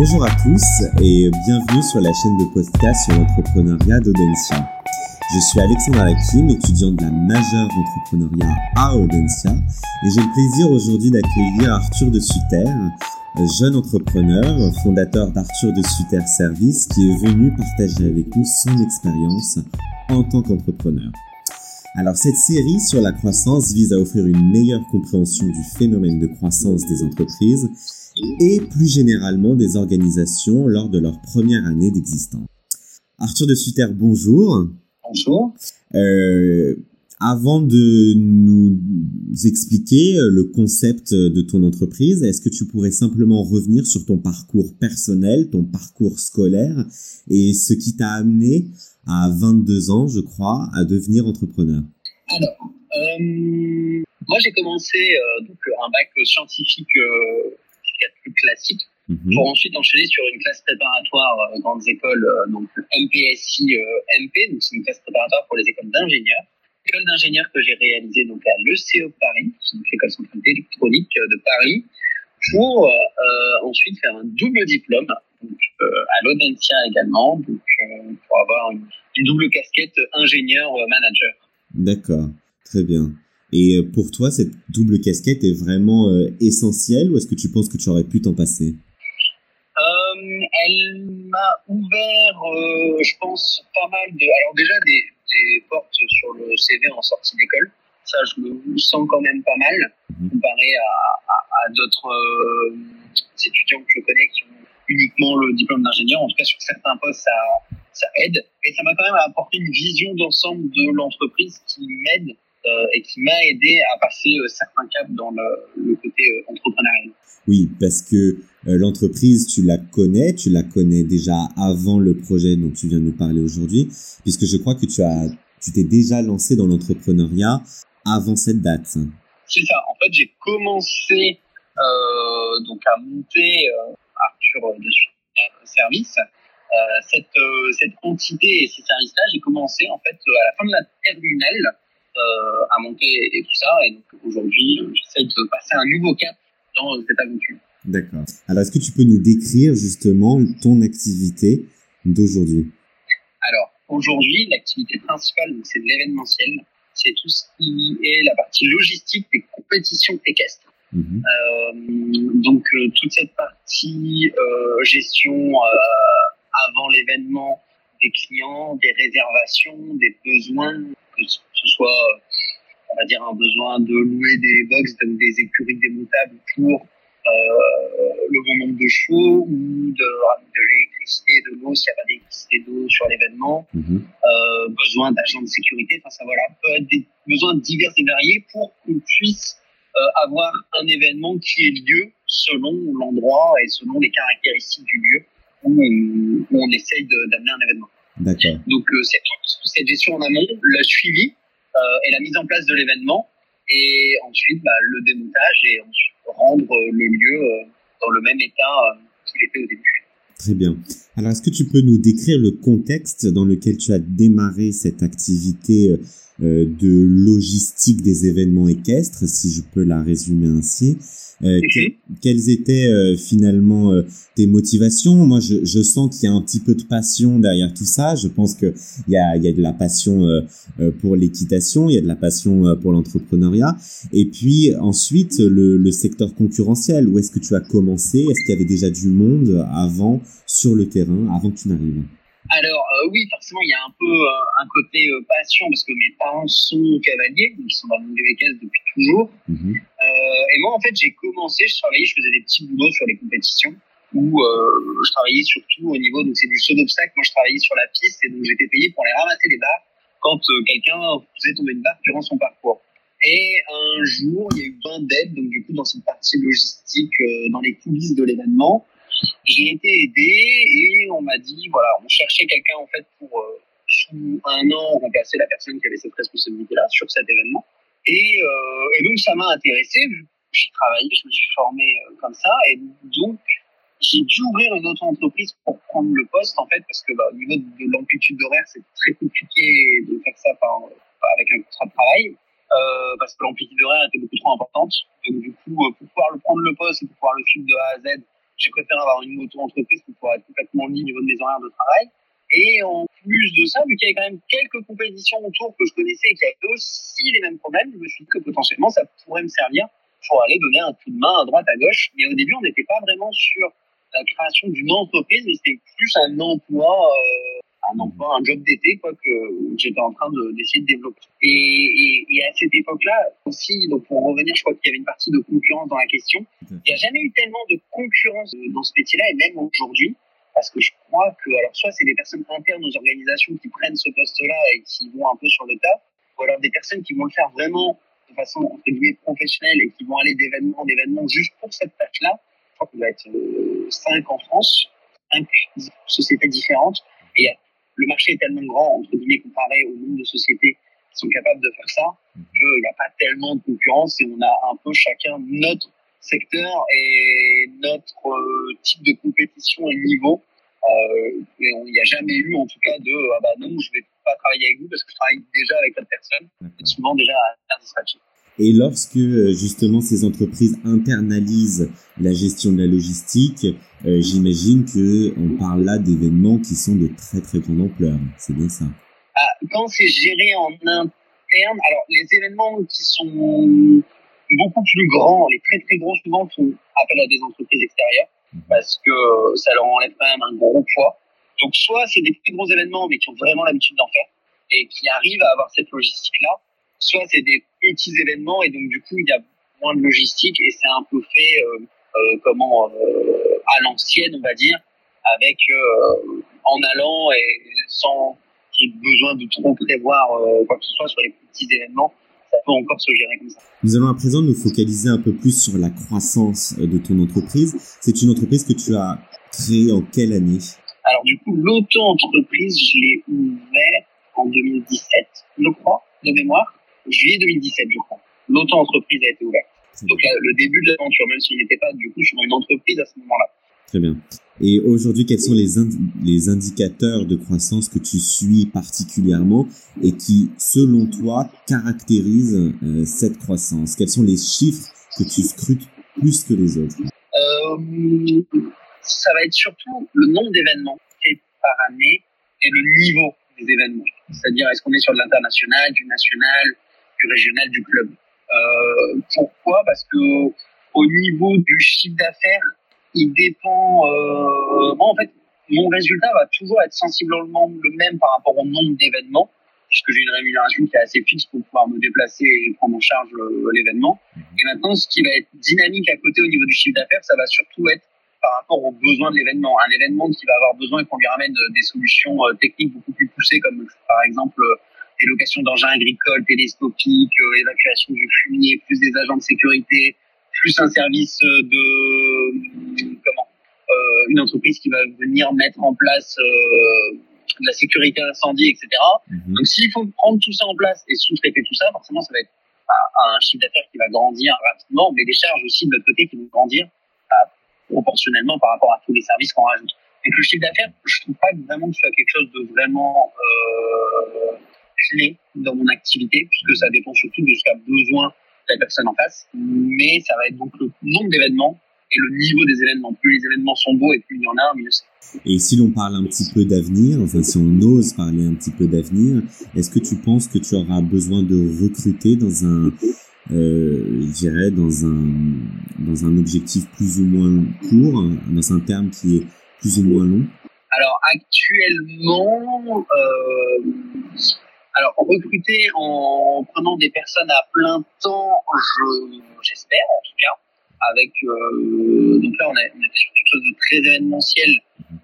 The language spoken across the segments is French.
Bonjour à tous et bienvenue sur la chaîne de podcast sur l'entrepreneuriat d'Audencia. Je suis Alexandre Hakim, étudiant de la majeure d'entrepreneuriat à Audencia et j'ai le plaisir aujourd'hui d'accueillir Arthur de Sutter, jeune entrepreneur, fondateur d'Arthur de Sutter Service qui est venu partager avec nous son expérience en tant qu'entrepreneur. Alors cette série sur la croissance vise à offrir une meilleure compréhension du phénomène de croissance des entreprises et plus généralement des organisations lors de leur première année d'existence. Arthur de Sutter, bonjour. Bonjour. Euh, avant de nous expliquer le concept de ton entreprise, est-ce que tu pourrais simplement revenir sur ton parcours personnel, ton parcours scolaire et ce qui t'a amené à 22 ans, je crois, à devenir entrepreneur? Alors, euh, moi j'ai commencé euh, donc un bac scientifique euh, plus classique Mhm. pour ensuite enchaîner sur une classe préparatoire euh, grandes écoles, euh, donc MPSI euh, MP, donc c'est une classe préparatoire pour les écoles d'ingénieurs. École d'ingénieurs que j'ai réalisée donc à l'ECE Paris, l'école centrale d'électronique de Paris, pour euh, ensuite faire un double diplôme donc, euh, à l'Audencia également, donc euh, pour avoir une, une double casquette ingénieur-manager. D'accord, très bien. Et euh, pour toi, cette double casquette est vraiment euh, essentielle ou est-ce que tu penses que tu aurais pu t'en passer? Euh, elle m'a ouvert, je pense, pas mal de. Alors, déjà, des, des portes sur le CV en sortie d'école. Ça, je me sens quand même pas mal, Mhm. comparé à, à, à d'autres euh, étudiants que je connais qui ont uniquement le diplôme d'ingénieur. En tout cas, sur certains postes, ça, ça aide. Et ça m'a quand même apporté une vision d'ensemble de l'entreprise qui m'aide et qui m'a aidé à passer euh, certains caps dans le, le côté euh, entrepreneurial. Oui, parce que euh, l'entreprise, tu la connais, tu la connais déjà avant le projet dont tu viens de nous parler aujourd'hui, puisque je crois que tu as, tu t'es déjà lancé dans l'entrepreneuriat avant cette date. C'est ça. En fait, j'ai commencé euh, donc à monter euh, Arthur de Service. Euh, cette, euh, cette entité et ces services-là, j'ai commencé en fait euh, à la fin de la terminale euh, à monter et tout ça. Et donc aujourd'hui, euh, j'essaie de passer un nouveau cap dans euh, cette aventure. D'accord. Alors, est-ce que tu peux nous décrire justement ton activité d'aujourd'hui? Alors aujourd'hui, l'activité principale, donc, c'est de l'événementiel. C'est tout ce qui est la partie logistique des compétitions équestres. Mhm. Euh, donc euh, toute cette partie euh, gestion euh, avant l'événement des clients, des réservations, des besoins, que ce soit euh, on va dire un besoin de louer des box, donc des écuries démontables pour euh, le bon nombre de chevaux ou de, de l'électricité, de l'eau s'il n'y a pas d'électricité d'eau sur l'événement Mhm. euh, besoin d'agents de sécurité, enfin ça voilà, peut être des besoins divers et variés pour qu'on puisse euh, avoir un événement qui ait lieu selon l'endroit et selon les caractéristiques du lieu où on, où on essaye d'amener un événement. D'accord. Donc euh, c'est toute cette gestion en amont, le suivi euh, et la mise en place de l'événement et ensuite bah, le démontage et ensuite rendre euh, le lieu dans le même état qu'il était au début. Très bien. Alors, est-ce que tu peux nous décrire le contexte dans lequel tu as démarré cette activité de logistique des événements équestres, si je peux la résumer ainsi Euh, que- quelles étaient euh, finalement euh, tes motivations? Moi, je, je sens qu'il y a un petit peu de passion derrière tout ça. Je pense qu'il y a, il y a de la passion euh, euh, pour l'équitation, il y a de la passion euh, pour l'entrepreneuriat. Et puis ensuite, le, le secteur concurrentiel. Où est-ce que tu as commencé? Est-ce qu'il y avait déjà du monde avant sur le terrain, avant que tu n'arrives? Alors euh, oui, forcément, il y a un peu euh, un côté euh, passion parce que mes parents sont cavaliers, donc ils sont dans le équestres depuis toujours. Mhm. Euh, et moi, en fait, j'ai commencé, je travaillais, je faisais des petits boulots sur les compétitions où euh, je travaillais surtout au niveau, donc c'est du saut d'obstacle. Moi, je travaillais sur la piste et donc j'étais payé pour aller ramasser les barres quand euh, quelqu'un faisait tomber une barre durant son parcours. Et un jour, il y a eu besoin d'aide, donc du coup, dans cette partie logistique, euh, dans les coulisses de l'événement, j'ai été aidé et on m'a dit, voilà, on cherchait quelqu'un en fait pour euh, sous un an remplacer la personne qui avait cette responsabilité-là sur cet événement. Et, euh, donc ça m'a intéressé, j'ai travaillé, je me suis formé euh, comme ça. Et donc j'ai dû ouvrir une autre entreprise pour prendre le poste en fait parce que bah, au niveau de l'amplitude d'horaire c'est très compliqué de faire ça par, avec un contrat de travail. Parce que l'amplitude d'horaire était beaucoup trop importante. Donc du coup pour pouvoir le prendre le poste et pour pouvoir le suivre de A à Z j'ai préféré avoir une auto-entreprise pour pouvoir être complètement libre au niveau de mes horaires de travail. Et en plus de ça, vu qu'il y avait quand même quelques compétitions autour que je connaissais et qui avaient aussi les mêmes problèmes, je me suis dit que potentiellement ça pourrait me servir pour aller donner un coup de main à droite, à gauche. Mais au début, on n'était pas vraiment sur la création d'une entreprise, mais c'était plus un emploi, euh, un emploi, un job d'été, quoi, que j'étais en train d'essayer de, développer. Et, et, et à cette époque-là aussi, donc pour revenir, je crois qu'il y avait une partie de concurrence dans la question. Il n'y a jamais eu tellement de concurrence dans ce métier-là, et même aujourd'hui, parce que je crois que, alors soit c'est des personnes internes aux organisations qui prennent ce poste-là et qui vont un peu sur le tas, ou alors des personnes qui vont le faire vraiment de façon entre guillemets professionnelle et qui vont aller d'événement en événement juste pour cette tâche-là. Je crois qu'il va être euh, cinq en France, cinq sociétés différentes. Et le marché est tellement grand, entre guillemets, comparé au nombre de sociétés qui sont capables de faire ça, mhm. qu'il n'y a pas tellement de concurrence et on a un peu chacun notre secteur et notre euh, type de compétition et niveau. Euh, et il n'y a jamais eu, en tout cas, de ah bah non, je vais pas travailler avec vous parce que je travaille déjà avec cette personne, et souvent déjà à distraction. Et lorsque euh, justement ces entreprises internalisent la gestion de la logistique, euh, j'imagine que on parle là d'événements qui sont de très très grande ampleur. C'est bien ça. Ah, quand c'est géré en interne, alors les événements qui sont beaucoup plus grands, les très très gros souvent font appel à des entreprises extérieures mhm. parce que ça leur enlève quand même un gros poids. Donc soit c'est des très gros événements mais qui ont vraiment l'habitude d'en faire et qui arrivent à avoir cette logistique-là, soit c'est des petits événements et donc du coup il y a moins de logistique et c'est un peu fait euh, euh, comment euh, à l'ancienne on va dire avec euh, en allant et sans qu'il y ait besoin de trop prévoir quoi que ce soit sur les petits événements ça peut encore se gérer comme ça. Nous allons à présent nous focaliser un peu plus sur la croissance de ton entreprise. C'est une entreprise que tu as créée en quelle année? Alors du coup, l'auto-entreprise, je l'ai ouverte en 2017, je crois, de mémoire. Juillet 2017, je crois. L'auto-entreprise a été ouverte. Donc le début de l'aventure, même si on n'était pas du coup sur une entreprise à ce moment-là. Très bien. Et aujourd'hui, quels sont les, les indicateurs de croissance que tu suis particulièrement et qui, selon toi, caractérisent euh, cette croissance? Quels sont les chiffres que tu scrutes plus que les autres? Euh, Ça va être surtout le nombre d'événements faits par année et le niveau des événements. C'est-à-dire, est-ce qu'on est sur de l'international, du national, régional, du club euh, Pourquoi? Parce que au niveau du chiffre d'affaires, il dépend. Euh, en fait, mon résultat va toujours être sensiblement le même par rapport au nombre d'événements, puisque j'ai une rémunération qui est assez fixe pour pouvoir me déplacer et prendre en charge euh, l'événement. Et maintenant, ce qui va être dynamique à côté au niveau du chiffre d'affaires, ça va surtout être par rapport aux besoins de l'événement. Un événement qui va avoir besoin qu'on lui ramène des solutions techniques beaucoup plus poussées, comme par exemple des locations d'engins agricoles télescopiques, évacuation du fumier, plus des agents de sécurité, plus un service de comment euh, une entreprise qui va venir mettre en place euh, la sécurité incendie, etc. Mhm. Donc s'il faut prendre tout ça en place et sous-traiter tout ça, forcément ça va être un chiffre d'affaires qui va grandir rapidement, mais des charges aussi de notre côté qui vont grandir proportionnellement par rapport à tous les services qu'on rajoute. Donc le chiffre d'affaires, je trouve pas vraiment que ce soit quelque chose de vraiment euh, clé dans mon activité, puisque ça dépend surtout de ce qu'a besoin la personne en face, mais ça va être donc le nombre d'événements et le niveau des événements. Plus les événements sont beaux et plus il y en a, mieux c'est. Et si l'on parle un petit peu d'avenir, enfin si on ose parler un petit peu d'avenir, est-ce que tu penses que tu auras besoin de recruter dans un, euh, je dirais dans un dans un objectif plus ou moins court, dans un terme qui est plus ou moins long? Alors actuellement, euh, alors, recruter en prenant des personnes à plein temps, j'espère en tout cas. Avec euh, donc là, on, était sur quelque chose de très événementiel,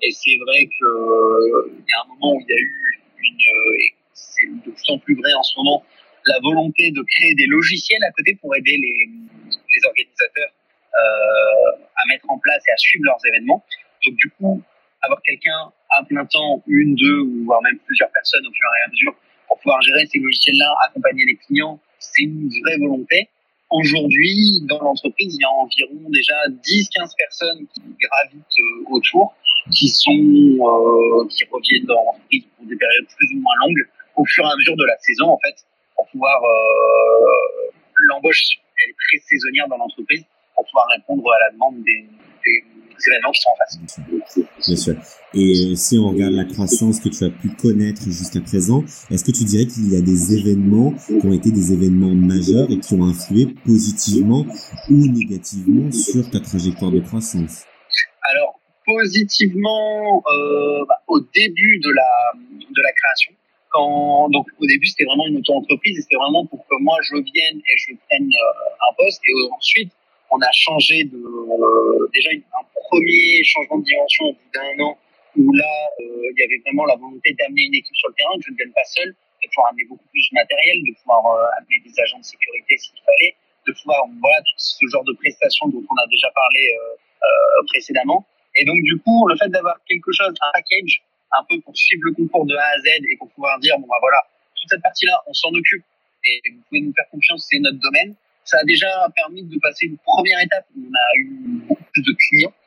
et c'est vrai que euh, il y a un moment où il y a eu une, euh, et c'est de plus en plus vrai en ce moment, la volonté de créer des logiciels à côté pour aider les, les organisateurs euh, à mettre en place et à suivre leurs événements. Donc du coup, avoir quelqu'un à plein temps, une, deux, ou voire même plusieurs personnes au fur et à mesure pour pouvoir gérer ces logiciels-là, accompagner les clients, c'est une vraie volonté. Aujourd'hui, dans l'entreprise, il y a environ déjà 10-15 personnes qui gravitent euh, autour, qui sont, euh, qui reviennent dans l'entreprise pour des périodes plus ou moins longues, au fur et à mesure de la saison, en fait, pour pouvoir, euh, l'embauche, elle est très saisonnière dans l'entreprise, pour pouvoir répondre à la demande des, des, événements qui sont en face. Bien sûr. Et si on regarde la croissance que tu as pu connaître jusqu'à présent, est-ce que tu dirais qu'il y a des événements qui ont été des événements majeurs et qui ont influé positivement ou négativement sur ta trajectoire de croissance? Alors, positivement, euh, bah, au début de la, de la création, quand, donc au début c'était vraiment une auto-entreprise et c'était vraiment pour que moi je vienne et je prenne euh, un poste et ensuite on a changé de euh, déjà un premier changement de dimension au bout d'un an où là euh, il y avait vraiment la volonté d'amener une équipe sur le terrain que je ne vienne pas seul de pouvoir amener beaucoup plus de matériel de pouvoir amener des agents de sécurité s'il fallait de pouvoir voilà tout ce genre de prestations dont on a déjà parlé précédemment. Et donc du coup le fait d'avoir quelque chose un package un peu pour suivre le concours de A à Z et pour pouvoir dire bon bah voilà toute cette partie là on s'en occupe et vous pouvez nous faire confiance c'est notre domaine. Ça a déjà permis de passer une première étape où on a eu beaucoup plus de clients. euh,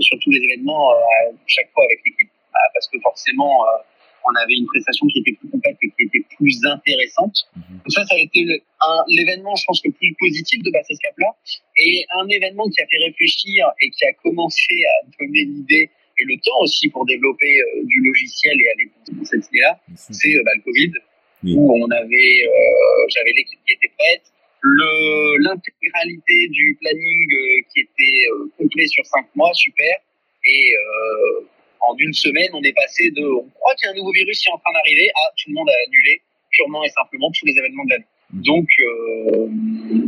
sur tous les événements euh, chaque fois avec l'équipe bah, parce que forcément euh, on avait une prestation qui était plus complète et qui était plus intéressante. Mhm. Donc ça, ça a été l'événement, je pense, le plus positif de passer ce cap-là. Et un événement qui a fait réfléchir et qui a commencé à donner l'idée et le temps aussi pour développer euh, du logiciel et aller dans cette idée-là, c'est euh, bah, le Covid, où on avait, euh, j'avais l'équipe qui était prête, l'intégralité du planning qui était complet sur cinq mois, super, et en une semaine, on est passé de, on croit qu'il y a un nouveau virus qui est en train d'arriver, à tout le monde a annulé purement et simplement tous les événements de l'année. Mmh. Donc,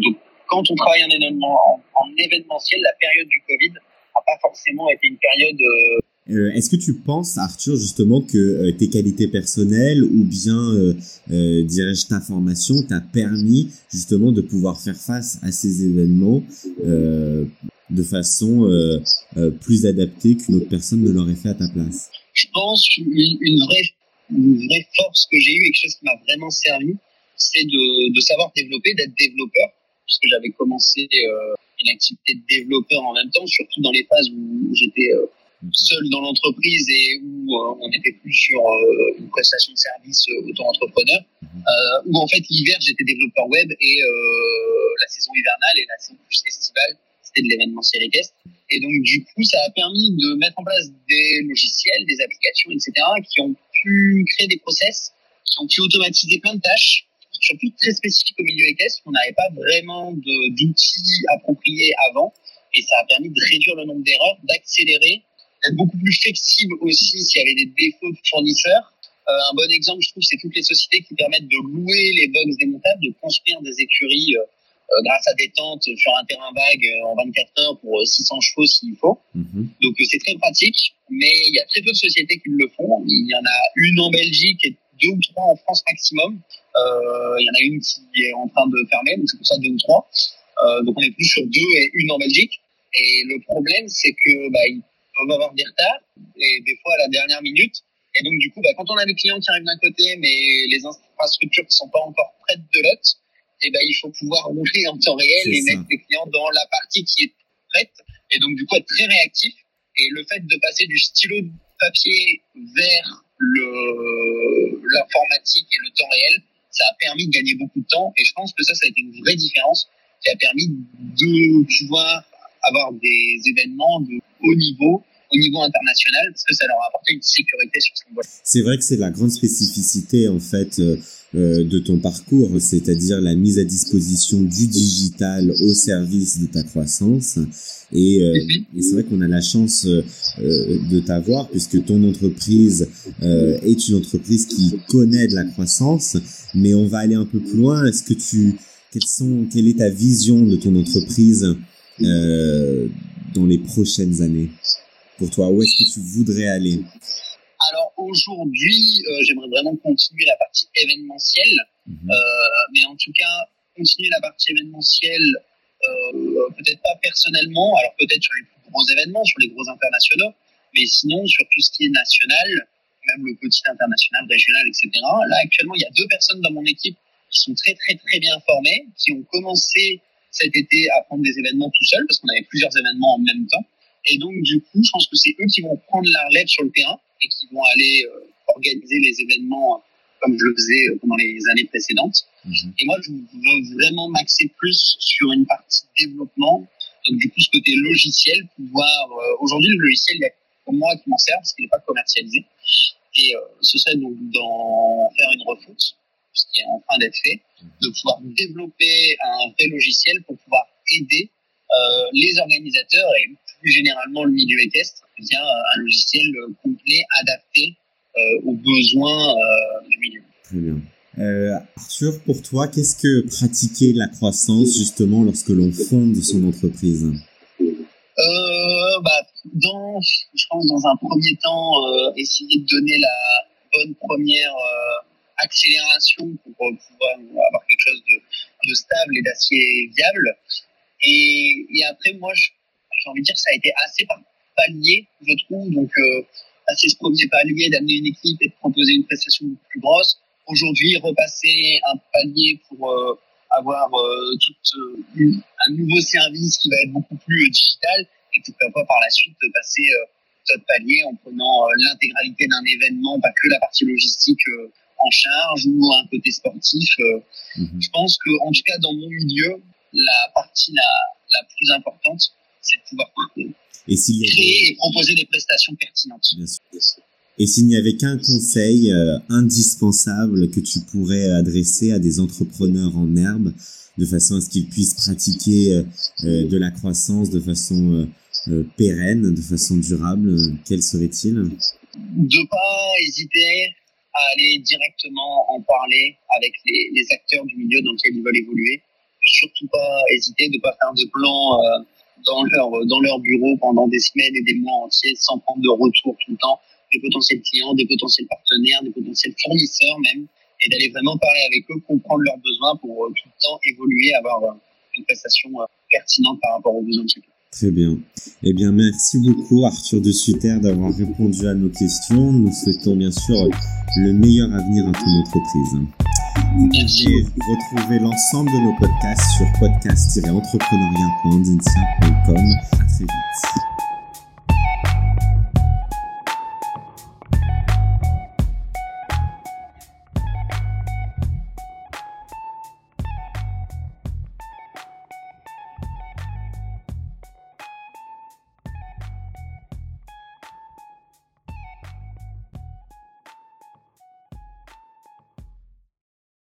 donc, quand on travaille en événement, en, en événementiel, la période du Covid n'a pas forcément été une période euh, Est-ce que tu penses, Arthur, justement, que euh, tes qualités personnelles ou bien, euh, euh dirais-je, ta formation t'a permis justement de pouvoir faire face à ces événements de façon plus adaptée qu'une autre personne ne l'aurait fait à ta place? Je pense une, une, vraie, une vraie force que j'ai eue et quelque chose qui m'a vraiment servi, c'est de, de savoir développer, d'être développeur, puisque j'avais commencé une activité de développeur en même temps, surtout dans les phases où j'étais seul dans l'entreprise et où euh, on n'était plus sur euh, une prestation de service euh, auto-entrepreneur, mhm. où en fait l'hiver j'étais développeur web et la saison hivernale et la saison plus estivale c'était de l'événementiel équestre. Et donc du coup ça a permis de mettre en place des logiciels, des applications, etc. qui ont pu créer des process, qui ont pu automatiser plein de tâches surtout très spécifiques au milieu équestre. On n'avait pas vraiment d'outils appropriés avant et ça a permis de réduire le nombre d'erreurs, d'accélérer être beaucoup plus flexible aussi s'il y avait des défauts de fournisseurs. Euh, un bon exemple, je trouve, c'est toutes les sociétés qui permettent de louer les box démontables, de construire des écuries euh, euh grâce à des tentes sur un terrain vague euh, en 24 heures pour 600 euh, chevaux s'il faut. Mhm. Donc c'est très pratique, mais il y a très peu de sociétés qui le font. Il y en a une en Belgique et deux ou trois en France maximum. il y en a une qui est en train de fermer, donc c'est pour ça deux ou trois. donc on est plus sur deux et une en Belgique. Et le problème, c'est que bah, on va avoir des retards et des fois à la dernière minute. Et donc, du coup, bah, quand on a des clients qui arrivent d'un côté, mais les infrastructures qui sont pas encore prêtes de l'autre, et eh ben, il faut pouvoir rouler en temps réel et mettre les clients dans la partie qui est prête. Et donc, du coup, être très réactif. Et le fait de passer du stylo de papier vers le, l'informatique et le temps réel, ça a permis de gagner beaucoup de temps. Et je pense que ça, ça a été une vraie différence qui a permis de pouvoir avoir des événements de haut niveau au niveau international parce que ça leur a apporté une sécurité sur ce niveau. C'est vrai que c'est la grande spécificité en fait euh, euh, de ton parcours, c'est-à-dire la mise à disposition du digital au service de ta croissance. Et, euh, mhm. et c'est vrai qu'on a la chance euh, de t'avoir puisque ton entreprise est une entreprise qui connaît de la croissance, mais on va aller un peu plus loin. Est-ce que tu, quelles sont, quelle est ta vision de ton entreprise euh, dans les prochaines années. Pour toi Où est-ce que tu voudrais aller? Alors aujourd'hui, euh, j'aimerais vraiment continuer la partie événementielle, mhm. euh, mais en tout cas continuer la partie événementielle, euh, peut-être pas personnellement, alors peut-être sur les plus gros événements, sur les gros internationaux, mais sinon sur tout ce qui est national, même le petit international, régional, etc. Là actuellement, il y a deux personnes dans mon équipe qui sont très très très bien formées, qui ont commencé cet été à prendre des événements tout seuls parce qu'on avait plusieurs événements en même temps. Et donc, du coup, je pense que c'est eux qui vont prendre la relève sur le terrain et qui vont aller euh, organiser les événements euh, comme je le faisais euh, pendant les années précédentes. Mhm. Et moi, je veux vraiment m'axer plus sur une partie développement, Donc du coup, ce côté logiciel, pouvoir aujourd'hui le logiciel, il y a pour moi qui m'en sert parce qu'il n'est pas commercialisé. Et ce serait donc d'en faire une refonte, ce qui est en train d'être fait, de pouvoir développer un vrai logiciel pour pouvoir aider euh, les organisateurs et plus généralement le milieu équestre via un logiciel complet adapté euh, aux besoins euh, du milieu. Très bien. Euh, Arthur, pour toi, qu'est-ce que pratiquer la croissance justement lorsque l'on fonde son entreprise? Euh, bah, dans, je pense dans un premier temps, euh, essayer de donner la bonne première accélération pour pouvoir avoir quelque chose de, stable et d'assez viable. Et, après, moi, j'ai envie de dire que ça a été assez par palier, je trouve. Donc, euh, passer ce premier palier, d'amener une équipe et de proposer une prestation plus grosse. Aujourd'hui, repasser un palier pour euh, avoir euh, tout euh, un nouveau service qui va être beaucoup plus digital et pourquoi pas par la suite passer d'autres palier en prenant l'intégralité d'un événement, pas que la partie logistique en charge ou un côté sportif. Mm-hmm. Je pense que, en tout cas, dans mon milieu, la partie la, la plus importante, c'est de pouvoir et créer et proposer des prestations pertinentes. Bien sûr. Et s'il n'y avait qu'un conseil euh, indispensable que tu pourrais adresser à des entrepreneurs en herbe, de façon à ce qu'ils puissent pratiquer euh, euh de la croissance de façon euh, euh, pérenne, de façon durable, quel serait-il? De pas hésiter à aller directement en parler avec les, acteurs du milieu dans lequel ils veulent évoluer surtout pas hésiter de pas faire de plans euh, dans leur dans leur bureau pendant des semaines et des mois entiers sans prendre de retour tout le temps des potentiels clients, des potentiels partenaires, des potentiels fournisseurs même, et d'aller vraiment parler avec eux, comprendre leurs besoins pour euh, tout le temps évoluer, avoir euh, une prestation pertinente par rapport aux besoins de chacun. Très bien. Eh bien, merci beaucoup Arthur de Sutter d'avoir répondu à nos questions. Nous souhaitons bien sûr le meilleur avenir à ton entreprise. Vous pouvez retrouver l'ensemble de nos podcasts sur podcast-entrepreneuriat.audintia.com. À très vite.